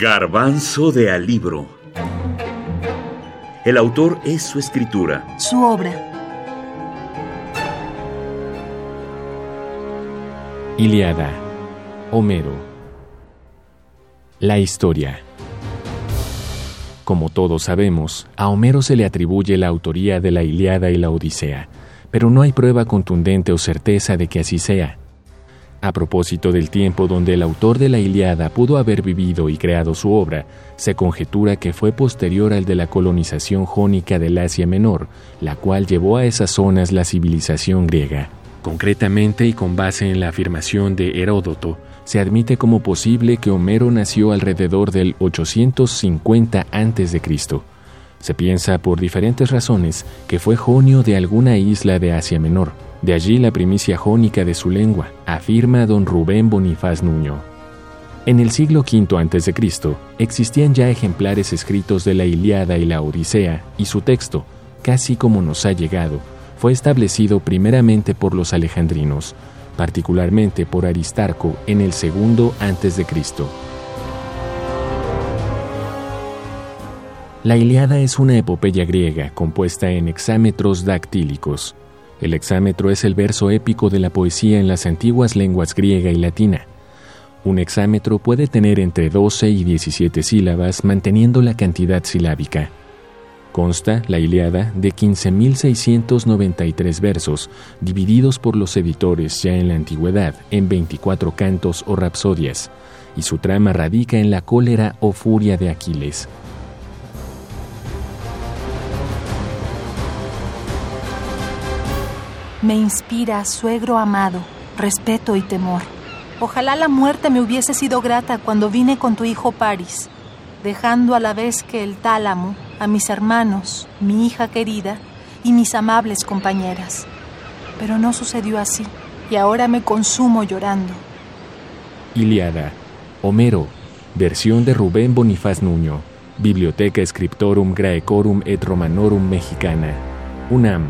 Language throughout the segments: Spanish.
Garbanzo de Alibro. El autor es su escritura. Su obra. Iliada. Homero. La historia. Como todos sabemos, a Homero se le atribuye la autoría de la Iliada y la Odisea, pero no hay prueba contundente o certeza de que así sea. A propósito del tiempo donde el autor de la Iliada pudo haber vivido y creado su obra, se conjetura que fue posterior al de la colonización jónica del Asia Menor, la cual llevó a esas zonas la civilización griega. Concretamente y con base en la afirmación de Heródoto, se admite como posible que Homero nació alrededor del 850 a.C. Se piensa por diferentes razones que fue jonio de alguna isla de Asia Menor de allí la primicia jónica de su lengua, afirma don Rubén Bonifaz Nuño. En el siglo V a.C. existían ya ejemplares escritos de la Iliada y la Odisea, y su texto, casi como nos ha llegado, fue establecido primeramente por los alejandrinos, particularmente por Aristarco en el segundo a.C. La Iliada es una epopeya griega compuesta en hexámetros dactílicos, el hexámetro es el verso épico de la poesía en las antiguas lenguas griega y latina. Un hexámetro puede tener entre 12 y 17 sílabas manteniendo la cantidad silábica. Consta la Iliada de 15.693 versos, divididos por los editores ya en la antigüedad en 24 cantos o rapsodias, y su trama radica en la cólera o furia de Aquiles. Me inspira, suegro amado, respeto y temor. Ojalá la muerte me hubiese sido grata cuando vine con tu hijo Paris, dejando a la vez que el tálamo a mis hermanos, mi hija querida y mis amables compañeras. Pero no sucedió así, y ahora me consumo llorando. Iliada, Homero, versión de Rubén Bonifaz Nuño, Biblioteca Scriptorum Graecorum et Romanorum Mexicana, UNAM,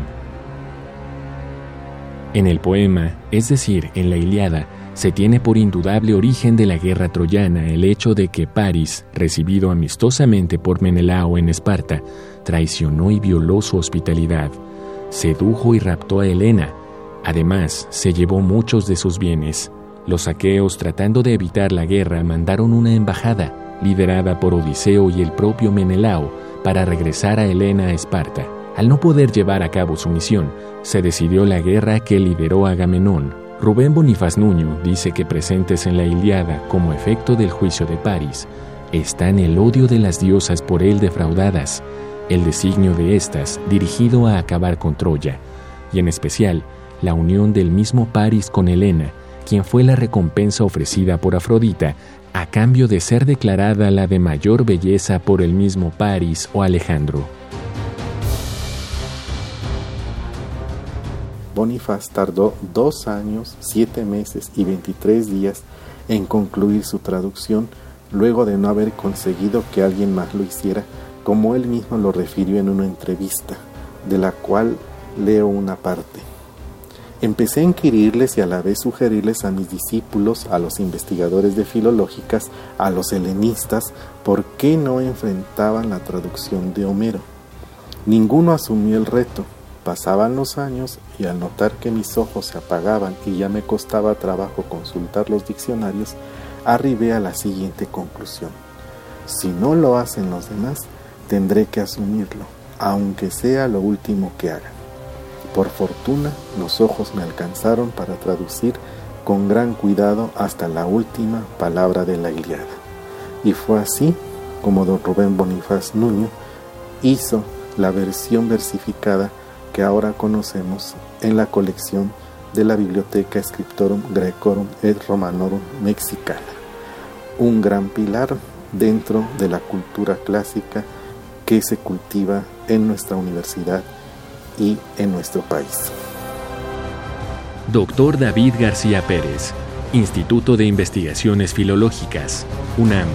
en el poema, es decir, en la Iliada, se tiene por indudable origen de la guerra troyana el hecho de que Paris, recibido amistosamente por Menelao en Esparta, traicionó y violó su hospitalidad, sedujo y raptó a Helena. Además, se llevó muchos de sus bienes. Los aqueos, tratando de evitar la guerra, mandaron una embajada, liderada por Odiseo y el propio Menelao, para regresar a Helena a Esparta. Al no poder llevar a cabo su misión, se decidió la guerra que lideró Agamenón. Rubén Bonifaz Nuño dice que presentes en la Iliada como efecto del juicio de París están el odio de las diosas por él defraudadas, el designio de éstas dirigido a acabar con Troya, y en especial la unión del mismo París con Helena, quien fue la recompensa ofrecida por Afrodita a cambio de ser declarada la de mayor belleza por el mismo París o Alejandro. Bonifaz tardó dos años, siete meses y veintitrés días en concluir su traducción, luego de no haber conseguido que alguien más lo hiciera, como él mismo lo refirió en una entrevista, de la cual leo una parte. Empecé a inquirirles y a la vez sugerirles a mis discípulos, a los investigadores de filológicas, a los helenistas, por qué no enfrentaban la traducción de Homero. Ninguno asumió el reto, Pasaban los años y al notar que mis ojos se apagaban y ya me costaba trabajo consultar los diccionarios, arribé a la siguiente conclusión. Si no lo hacen los demás, tendré que asumirlo, aunque sea lo último que hagan. Por fortuna, los ojos me alcanzaron para traducir con gran cuidado hasta la última palabra de la Iliada. Y fue así como don Rubén Bonifaz Nuño hizo la versión versificada que ahora conocemos en la colección de la Biblioteca Scriptorum Grecorum et Romanorum Mexicana, un gran pilar dentro de la cultura clásica que se cultiva en nuestra universidad y en nuestro país. Doctor David García Pérez, Instituto de Investigaciones Filológicas, UNAM.